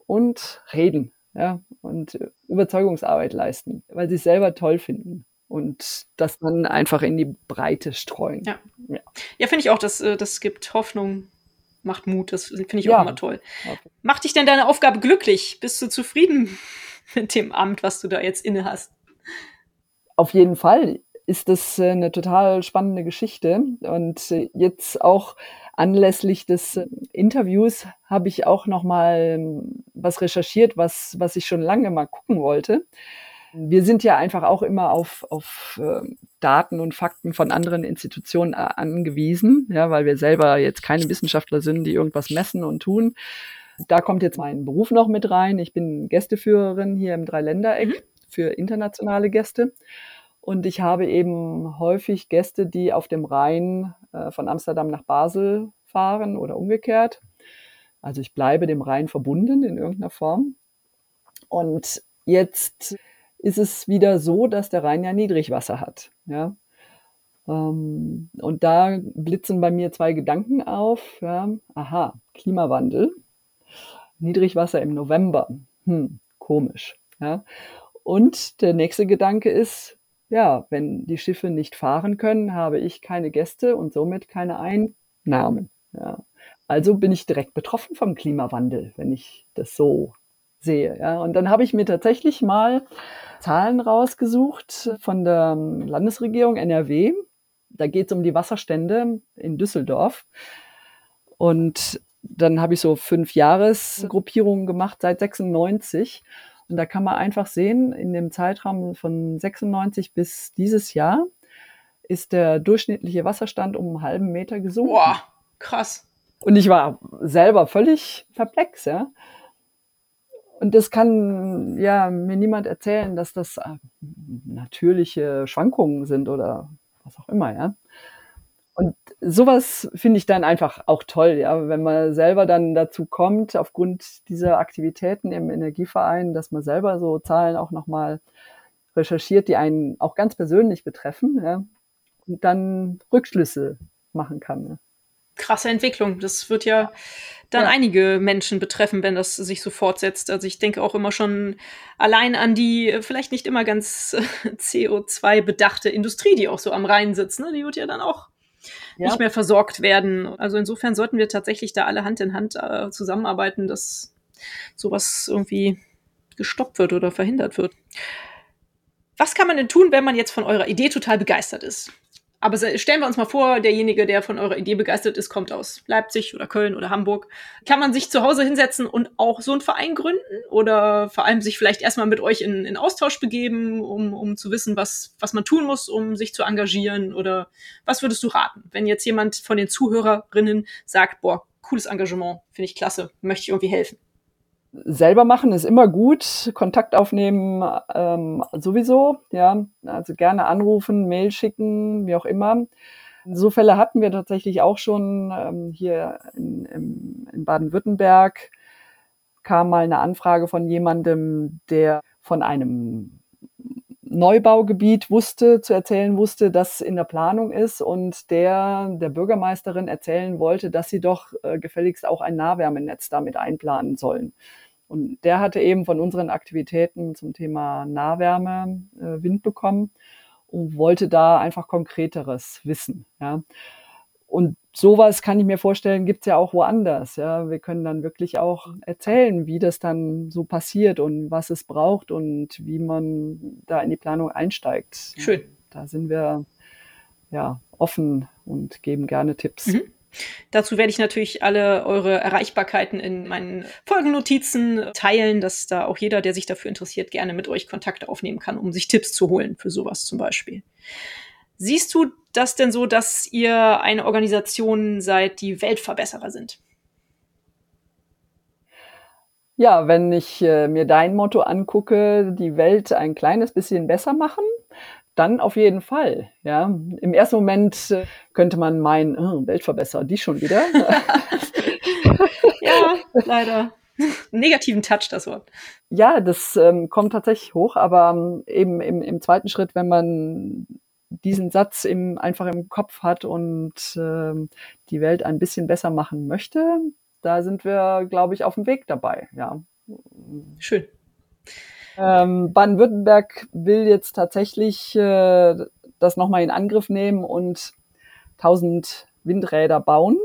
[SPEAKER 2] und reden, ja, und Überzeugungsarbeit leisten, weil sie es selber toll finden und das dann einfach in die Breite streuen.
[SPEAKER 1] Ja, ja. ja finde ich auch, das, äh, das gibt Hoffnung macht Mut. Das finde ich ja. auch immer toll. Okay. Macht dich denn deine Aufgabe glücklich? Bist du zufrieden mit dem Amt, was du da jetzt inne hast?
[SPEAKER 2] Auf jeden Fall ist das äh, eine total spannende Geschichte. Und äh, jetzt auch anlässlich des äh, Interviews habe ich auch noch mal ähm, was recherchiert, was, was ich schon lange mal gucken wollte. Wir sind ja einfach auch immer auf, auf äh, Daten und Fakten von anderen Institutionen äh, angewiesen, ja, weil wir selber jetzt keine Wissenschaftler sind, die irgendwas messen und tun. Da kommt jetzt mein Beruf noch mit rein. Ich bin Gästeführerin hier im Dreiländereck mhm. für internationale Gäste. Und ich habe eben häufig Gäste, die auf dem Rhein äh, von Amsterdam nach Basel fahren oder umgekehrt. Also ich bleibe dem Rhein verbunden in irgendeiner Form. Und jetzt ist es wieder so, dass der Rhein ja Niedrigwasser hat. Ja? Ähm, und da blitzen bei mir zwei Gedanken auf. Ja? Aha, Klimawandel, Niedrigwasser im November. Hm, komisch. Ja? Und der nächste Gedanke ist, ja, wenn die Schiffe nicht fahren können, habe ich keine Gäste und somit keine Einnahmen. Ja. Also bin ich direkt betroffen vom Klimawandel, wenn ich das so sehe. Ja. Und dann habe ich mir tatsächlich mal Zahlen rausgesucht von der Landesregierung NRW. Da geht es um die Wasserstände in Düsseldorf. Und dann habe ich so fünf Jahresgruppierungen gemacht seit 96. Und da kann man einfach sehen, in dem Zeitraum von 96 bis dieses Jahr ist der durchschnittliche Wasserstand um einen halben Meter gesunken.
[SPEAKER 1] Boah, krass.
[SPEAKER 2] Und ich war selber völlig perplex, ja. Und das kann ja mir niemand erzählen, dass das äh, natürliche Schwankungen sind oder was auch immer, ja. Und sowas finde ich dann einfach auch toll, ja, wenn man selber dann dazu kommt, aufgrund dieser Aktivitäten im Energieverein, dass man selber so Zahlen auch nochmal recherchiert, die einen auch ganz persönlich betreffen, ja, und dann Rückschlüsse machen kann. Ja
[SPEAKER 1] krasse Entwicklung. Das wird ja dann ja. einige Menschen betreffen, wenn das sich so fortsetzt. Also ich denke auch immer schon allein an die äh, vielleicht nicht immer ganz äh, CO2 bedachte Industrie, die auch so am Rhein sitzt. Ne? Die wird ja dann auch ja. nicht mehr versorgt werden. Also insofern sollten wir tatsächlich da alle Hand in Hand äh, zusammenarbeiten, dass sowas irgendwie gestoppt wird oder verhindert wird. Was kann man denn tun, wenn man jetzt von eurer Idee total begeistert ist? Aber stellen wir uns mal vor, derjenige, der von eurer Idee begeistert ist, kommt aus Leipzig oder Köln oder Hamburg. Kann man sich zu Hause hinsetzen und auch so einen Verein gründen? Oder vor allem sich vielleicht erstmal mit euch in, in Austausch begeben, um, um zu wissen, was, was man tun muss, um sich zu engagieren? Oder was würdest du raten, wenn jetzt jemand von den Zuhörerinnen sagt, boah, cooles Engagement, finde ich klasse, möchte ich irgendwie helfen?
[SPEAKER 2] Selber machen ist immer gut. Kontakt aufnehmen ähm, sowieso, ja. Also gerne anrufen, Mail schicken, wie auch immer. So Fälle hatten wir tatsächlich auch schon ähm, hier in, in, Baden-Württemberg. Kam mal eine Anfrage von jemandem, der von einem Neubaugebiet wusste, zu erzählen wusste, das in der Planung ist und der der Bürgermeisterin erzählen wollte, dass sie doch äh, gefälligst auch ein Nahwärmenetz damit einplanen sollen. Und der hatte eben von unseren Aktivitäten zum Thema Nahwärme äh, Wind bekommen und wollte da einfach konkreteres wissen. Ja. Und sowas kann ich mir vorstellen, gibt's ja auch woanders. Ja. Wir können dann wirklich auch erzählen, wie das dann so passiert und was es braucht und wie man da in die Planung einsteigt.
[SPEAKER 1] Schön.
[SPEAKER 2] Da sind wir ja offen und geben gerne Tipps. Mhm.
[SPEAKER 1] Dazu werde ich natürlich alle eure Erreichbarkeiten in meinen Folgennotizen teilen, dass da auch jeder, der sich dafür interessiert, gerne mit euch Kontakt aufnehmen kann, um sich Tipps zu holen für sowas zum Beispiel. Siehst du das denn so, dass ihr eine Organisation seid, die Weltverbesserer sind?
[SPEAKER 2] Ja, wenn ich äh, mir dein Motto angucke, die Welt ein kleines bisschen besser machen, dann auf jeden Fall. Ja, im ersten Moment äh, könnte man meinen, oh, Weltverbesserer, die schon wieder.
[SPEAKER 1] ja, leider. Negativen Touch, das Wort.
[SPEAKER 2] Ja, das ähm, kommt tatsächlich hoch, aber ähm, eben im, im zweiten Schritt, wenn man diesen Satz im, einfach im Kopf hat und ähm, die Welt ein bisschen besser machen möchte, da sind wir, glaube ich, auf dem Weg dabei. Ja.
[SPEAKER 1] Schön.
[SPEAKER 2] Ähm, Baden-Württemberg will jetzt tatsächlich äh, das nochmal in Angriff nehmen und 1000 Windräder bauen.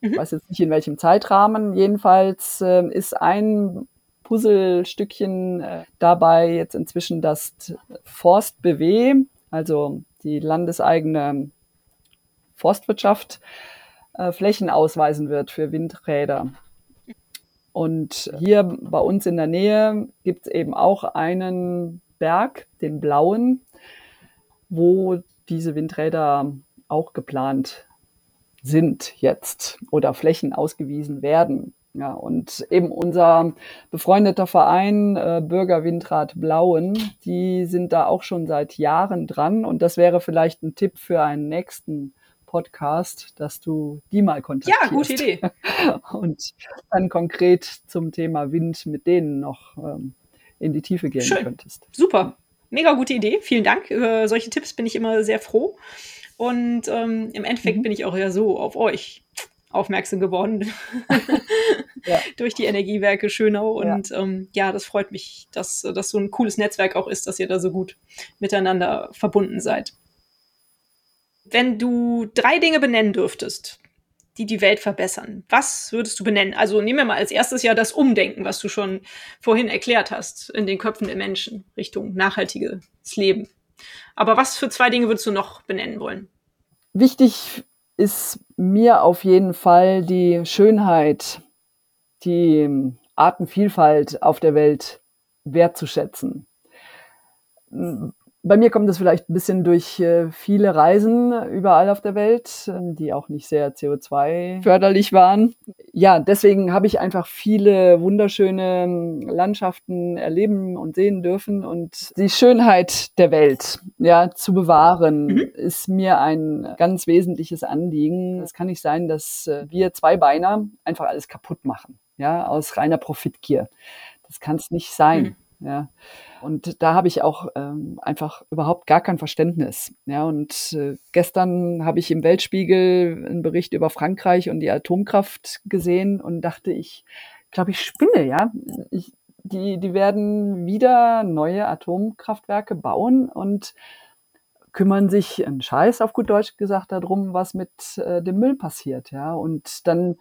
[SPEAKER 2] Mhm. Ich weiß jetzt nicht in welchem Zeitrahmen. Jedenfalls äh, ist ein Puzzlestückchen äh, dabei jetzt inzwischen das Forst BW, also die landeseigene Forstwirtschaft, äh, Flächen ausweisen wird für Windräder. Und hier bei uns in der Nähe gibt es eben auch einen Berg, den blauen, wo diese Windräder auch geplant sind jetzt oder Flächen ausgewiesen werden. Ja, und eben unser befreundeter Verein äh, Bürgerwindrat Blauen, die sind da auch schon seit Jahren dran und das wäre vielleicht ein Tipp für einen nächsten Podcast, dass du die mal kontaktierst.
[SPEAKER 1] Ja, gute Idee.
[SPEAKER 2] Und dann konkret zum Thema Wind mit denen noch ähm, in die Tiefe gehen Schön. könntest.
[SPEAKER 1] Super. Mega gute Idee. Vielen Dank. Über solche Tipps bin ich immer sehr froh. Und ähm, im Endeffekt mhm. bin ich auch ja so auf euch aufmerksam geworden ja. durch die Energiewerke Schönau. Und ja. Ähm, ja, das freut mich, dass das so ein cooles Netzwerk auch ist, dass ihr da so gut miteinander verbunden seid. Wenn du drei Dinge benennen dürftest, die die Welt verbessern. Was würdest du benennen? Also nehmen wir mal als erstes ja das Umdenken, was du schon vorhin erklärt hast, in den Köpfen der Menschen Richtung nachhaltiges Leben. Aber was für zwei Dinge würdest du noch benennen wollen?
[SPEAKER 2] Wichtig ist mir auf jeden Fall die Schönheit, die Artenvielfalt auf der Welt wertzuschätzen bei mir kommt das vielleicht ein bisschen durch äh, viele Reisen überall auf der Welt, äh, die auch nicht sehr CO2 förderlich waren. Ja, deswegen habe ich einfach viele wunderschöne ähm, Landschaften erleben und sehen dürfen und die Schönheit der Welt, ja, zu bewahren, mhm. ist mir ein ganz wesentliches Anliegen. Es kann nicht sein, dass äh, wir Zweibeiner einfach alles kaputt machen, ja, aus reiner Profitgier. Das kann es nicht sein. Mhm. Ja. Und da habe ich auch ähm, einfach überhaupt gar kein Verständnis. Ja, und äh, gestern habe ich im Weltspiegel einen Bericht über Frankreich und die Atomkraft gesehen und dachte, ich glaube, ich spinne, ja. Ich, die, die werden wieder neue Atomkraftwerke bauen und kümmern sich ein Scheiß auf gut Deutsch gesagt darum, was mit äh, dem Müll passiert, ja. Und dann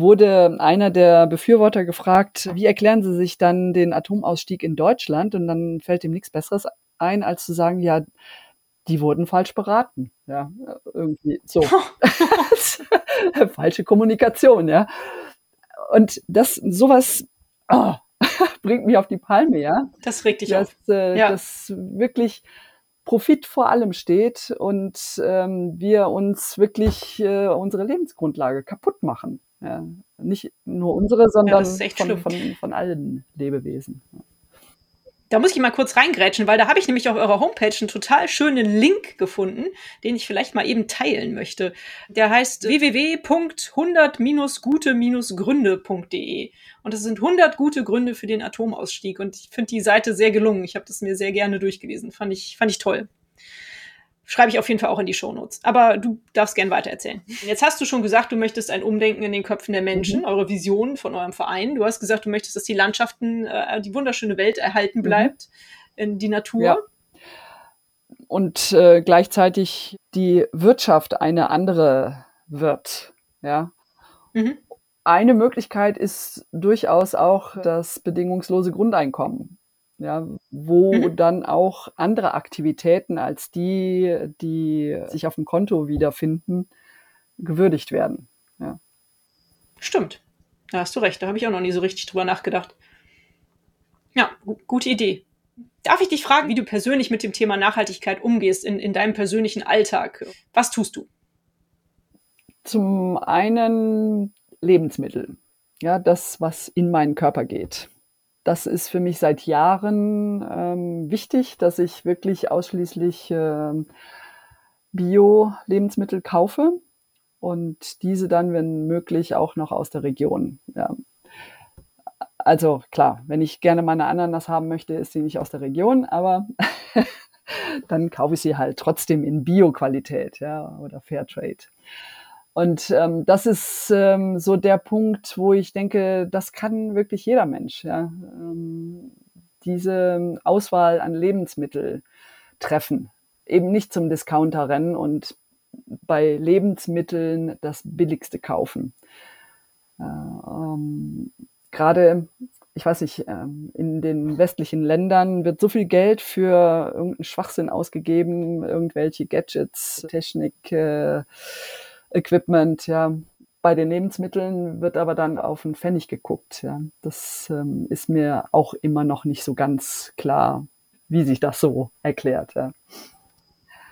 [SPEAKER 2] wurde einer der Befürworter gefragt, wie erklären Sie sich dann den Atomausstieg in Deutschland? Und dann fällt ihm nichts Besseres ein, als zu sagen, ja, die wurden falsch beraten. Ja, irgendwie so. Falsche Kommunikation, ja. Und das, sowas oh, bringt mich auf die Palme, ja.
[SPEAKER 1] Das regt dich
[SPEAKER 2] dass,
[SPEAKER 1] auf.
[SPEAKER 2] Äh, ja. Das wirklich Profit vor allem steht und ähm, wir uns wirklich äh, unsere Lebensgrundlage kaputt machen. Ja, nicht nur unsere, sondern ja, von, von, von, allen Lebewesen.
[SPEAKER 1] Da muss ich mal kurz reingrätschen, weil da habe ich nämlich auf eurer Homepage einen total schönen Link gefunden, den ich vielleicht mal eben teilen möchte. Der heißt www.100-gute-gründe.de und das sind 100 gute Gründe für den Atomausstieg und ich finde die Seite sehr gelungen. Ich habe das mir sehr gerne durchgelesen. Fand ich, fand ich toll. Schreibe ich auf jeden Fall auch in die Shownotes. Aber du darfst gern weitererzählen. Jetzt hast du schon gesagt, du möchtest ein Umdenken in den Köpfen der Menschen, mhm. eure Vision von eurem Verein. Du hast gesagt, du möchtest, dass die Landschaften, äh, die wunderschöne Welt erhalten mhm. bleibt, mhm. in die Natur. Ja.
[SPEAKER 2] Und äh, gleichzeitig die Wirtschaft eine andere wird. Ja. Mhm. Eine Möglichkeit ist durchaus auch das bedingungslose Grundeinkommen ja, wo mhm. dann auch andere Aktivitäten als die, die sich auf dem Konto wiederfinden, gewürdigt werden. Ja.
[SPEAKER 1] Stimmt. Da hast du recht. Da habe ich auch noch nie so richtig drüber nachgedacht. Ja, gute Idee. Darf ich dich fragen, wie du persönlich mit dem Thema Nachhaltigkeit umgehst in, in deinem persönlichen Alltag? Was tust du?
[SPEAKER 2] Zum einen Lebensmittel. Ja, das, was in meinen Körper geht. Das ist für mich seit Jahren ähm, wichtig, dass ich wirklich ausschließlich äh, Bio-Lebensmittel kaufe und diese dann, wenn möglich, auch noch aus der Region. Ja. Also klar, wenn ich gerne meine Ananas haben möchte, ist sie nicht aus der Region, aber dann kaufe ich sie halt trotzdem in Bio-Qualität ja, oder Fairtrade. Und ähm, das ist ähm, so der Punkt, wo ich denke, das kann wirklich jeder Mensch. Ja? Ähm, diese Auswahl an Lebensmittel treffen. Eben nicht zum Discounter rennen und bei Lebensmitteln das Billigste kaufen. Äh, ähm, Gerade, ich weiß nicht, ähm, in den westlichen Ländern wird so viel Geld für irgendeinen Schwachsinn ausgegeben, irgendwelche Gadgets, Technik. Äh, Equipment, ja. Bei den Lebensmitteln wird aber dann auf den Pfennig geguckt, ja. Das ähm, ist mir auch immer noch nicht so ganz klar, wie sich das so erklärt, ja.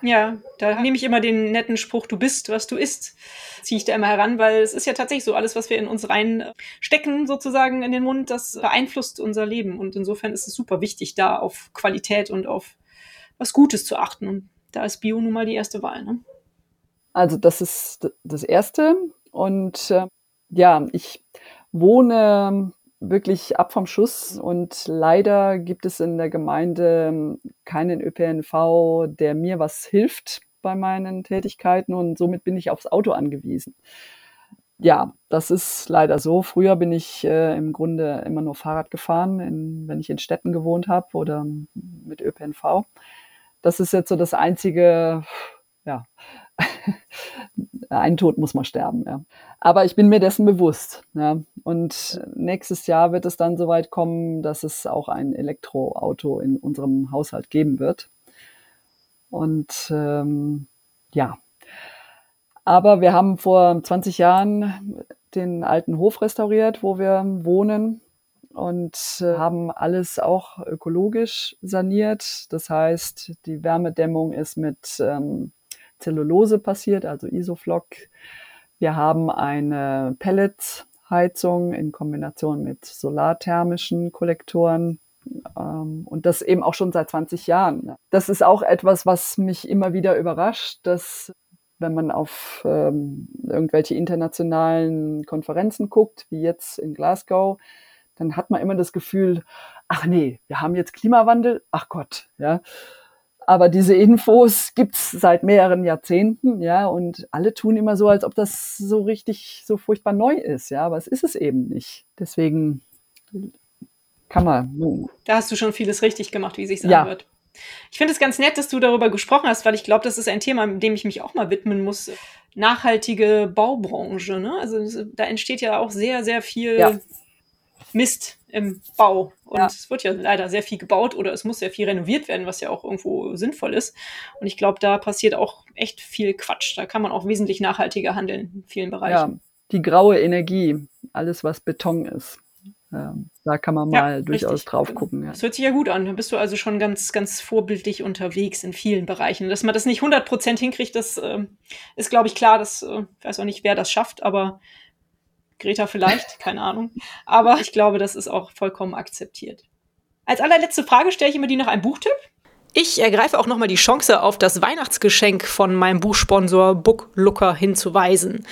[SPEAKER 1] Ja, da nehme ich immer den netten Spruch, du bist, was du isst, ziehe ich da immer heran, weil es ist ja tatsächlich so, alles, was wir in uns reinstecken, sozusagen in den Mund, das beeinflusst unser Leben. Und insofern ist es super wichtig, da auf Qualität und auf was Gutes zu achten. Und da ist Bio nun mal die erste Wahl. Ne?
[SPEAKER 2] Also das ist das Erste. Und äh, ja, ich wohne wirklich ab vom Schuss und leider gibt es in der Gemeinde keinen ÖPNV, der mir was hilft bei meinen Tätigkeiten und somit bin ich aufs Auto angewiesen. Ja, das ist leider so. Früher bin ich äh, im Grunde immer nur Fahrrad gefahren, in, wenn ich in Städten gewohnt habe oder mit ÖPNV. Das ist jetzt so das einzige, ja, Ein Tod muss man sterben, ja. Aber ich bin mir dessen bewusst. Ja. Und nächstes Jahr wird es dann soweit kommen, dass es auch ein Elektroauto in unserem Haushalt geben wird. Und ähm, ja. Aber wir haben vor 20 Jahren den alten Hof restauriert, wo wir wohnen und äh, haben alles auch ökologisch saniert. Das heißt, die Wärmedämmung ist mit ähm, Zellulose passiert, also Isoflock. Wir haben eine Pelletsheizung in Kombination mit solarthermischen Kollektoren ähm, und das eben auch schon seit 20 Jahren. Das ist auch etwas, was mich immer wieder überrascht, dass wenn man auf ähm, irgendwelche internationalen Konferenzen guckt, wie jetzt in Glasgow, dann hat man immer das Gefühl, ach nee, wir haben jetzt Klimawandel, ach Gott, ja. Aber diese Infos gibt's seit mehreren Jahrzehnten, ja, und alle tun immer so, als ob das so richtig so furchtbar neu ist, ja, aber es ist es eben nicht. Deswegen kann man.
[SPEAKER 1] Da hast du schon vieles richtig gemacht, wie sich sagen ja. wird. Ich finde es ganz nett, dass du darüber gesprochen hast, weil ich glaube, das ist ein Thema, dem ich mich auch mal widmen muss. Nachhaltige Baubranche. Ne? Also da entsteht ja auch sehr, sehr viel ja. Mist im Bau. Und ja. es wird ja leider sehr viel gebaut oder es muss sehr viel renoviert werden, was ja auch irgendwo sinnvoll ist. Und ich glaube, da passiert auch echt viel Quatsch. Da kann man auch wesentlich nachhaltiger handeln in vielen Bereichen.
[SPEAKER 2] Ja, die graue Energie, alles was Beton ist. Ähm, da kann man mal ja, durchaus richtig. drauf gucken.
[SPEAKER 1] Ja. Das hört sich ja gut an. Da bist du also schon ganz, ganz vorbildlich unterwegs in vielen Bereichen. Dass man das nicht 100% hinkriegt, das äh, ist, glaube ich, klar. Das äh, weiß auch nicht, wer das schafft, aber Greta vielleicht, keine Ahnung. Aber ich glaube, das ist auch vollkommen akzeptiert. Als allerletzte Frage stelle ich immer die nach einem Buchtipp. Ich ergreife auch nochmal die Chance, auf das Weihnachtsgeschenk von meinem Buchsponsor Booklooker hinzuweisen.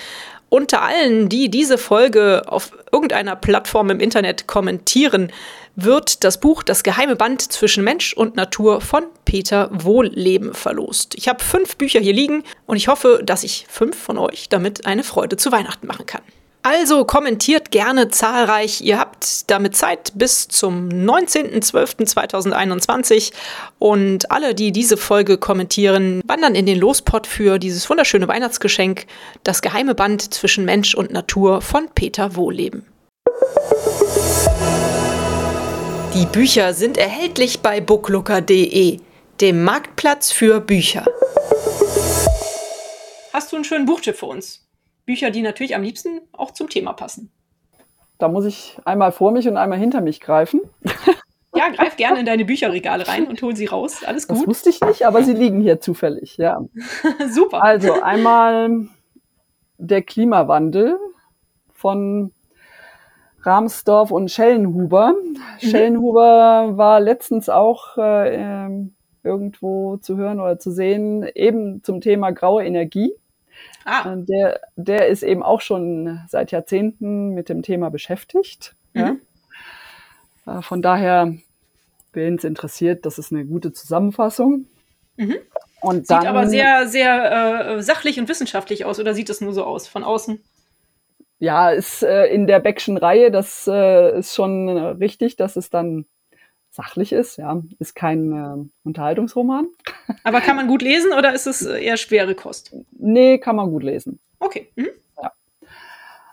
[SPEAKER 1] Unter allen, die diese Folge auf irgendeiner Plattform im Internet kommentieren, wird das Buch Das geheime Band zwischen Mensch und Natur von Peter Wohlleben verlost. Ich habe fünf Bücher hier liegen und ich hoffe, dass ich fünf von euch damit eine Freude zu Weihnachten machen kann. Also kommentiert gerne zahlreich. Ihr habt damit Zeit bis zum 19.12.2021. Und alle, die diese Folge kommentieren, wandern in den Lospot für dieses wunderschöne Weihnachtsgeschenk, das geheime Band zwischen Mensch und Natur von Peter Wohleben. Die Bücher sind erhältlich bei booklooker.de, dem Marktplatz für Bücher. Hast du einen schönen Buchtipp für uns? Bücher, die natürlich am liebsten auch zum Thema passen.
[SPEAKER 2] Da muss ich einmal vor mich und einmal hinter mich greifen.
[SPEAKER 1] Ja, greif gerne in deine Bücherregale rein und hol sie raus. Alles gut.
[SPEAKER 2] Das wusste ich nicht, aber sie liegen hier zufällig, ja.
[SPEAKER 1] Super.
[SPEAKER 2] Also einmal der Klimawandel von Ramsdorf und Schellenhuber. Mhm. Schellenhuber war letztens auch äh, ähm, irgendwo zu hören oder zu sehen, eben zum Thema graue Energie. Ah. Äh, der, der ist eben auch schon seit Jahrzehnten mit dem Thema beschäftigt. Mhm. Ja. Äh, von daher, wen es interessiert, das ist eine gute Zusammenfassung.
[SPEAKER 1] Mhm. Und dann, sieht aber sehr, sehr äh, sachlich und wissenschaftlich aus, oder sieht es nur so aus von außen?
[SPEAKER 2] Ja, ist äh, in der Beckschen Reihe, das äh, ist schon richtig, dass es dann sachlich ist, ja. Ist kein äh, Unterhaltungsroman.
[SPEAKER 1] Aber kann man gut lesen oder ist es äh, eher schwere Kost?
[SPEAKER 2] Nee, kann man gut lesen.
[SPEAKER 1] Okay. Mhm.
[SPEAKER 2] Ja.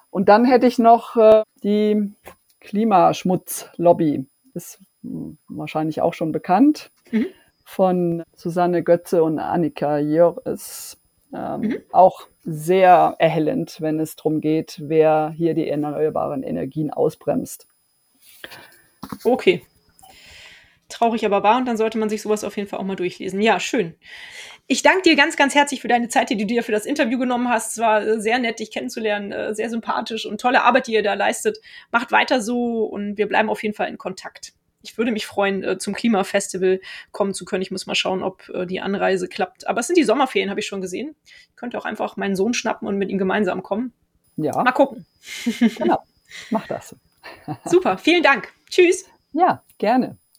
[SPEAKER 2] Und dann hätte ich noch äh, die Klimaschmutzlobby. Ist hm, wahrscheinlich auch schon bekannt. Mhm. Von Susanne Götze und Annika Jörs. Ähm, mhm. Auch sehr erhellend, wenn es darum geht, wer hier die erneuerbaren Energien ausbremst.
[SPEAKER 1] Okay, traurig aber wahr und dann sollte man sich sowas auf jeden Fall auch mal durchlesen. Ja, schön. Ich danke dir ganz, ganz herzlich für deine Zeit, die du dir für das Interview genommen hast. Es war äh, sehr nett, dich kennenzulernen, äh, sehr sympathisch und tolle Arbeit, die ihr da leistet. Macht weiter so und wir bleiben auf jeden Fall in Kontakt. Ich würde mich freuen, äh, zum Klimafestival kommen zu können. Ich muss mal schauen, ob die Anreise klappt. Aber es sind die Sommerferien, habe ich schon gesehen. Ich könnte auch einfach meinen Sohn schnappen und mit ihm gemeinsam kommen.
[SPEAKER 2] Ja.
[SPEAKER 1] Mal gucken.
[SPEAKER 2] Genau. Mach das.
[SPEAKER 1] Super. Vielen Dank. Tschüss.
[SPEAKER 2] Ja, gerne.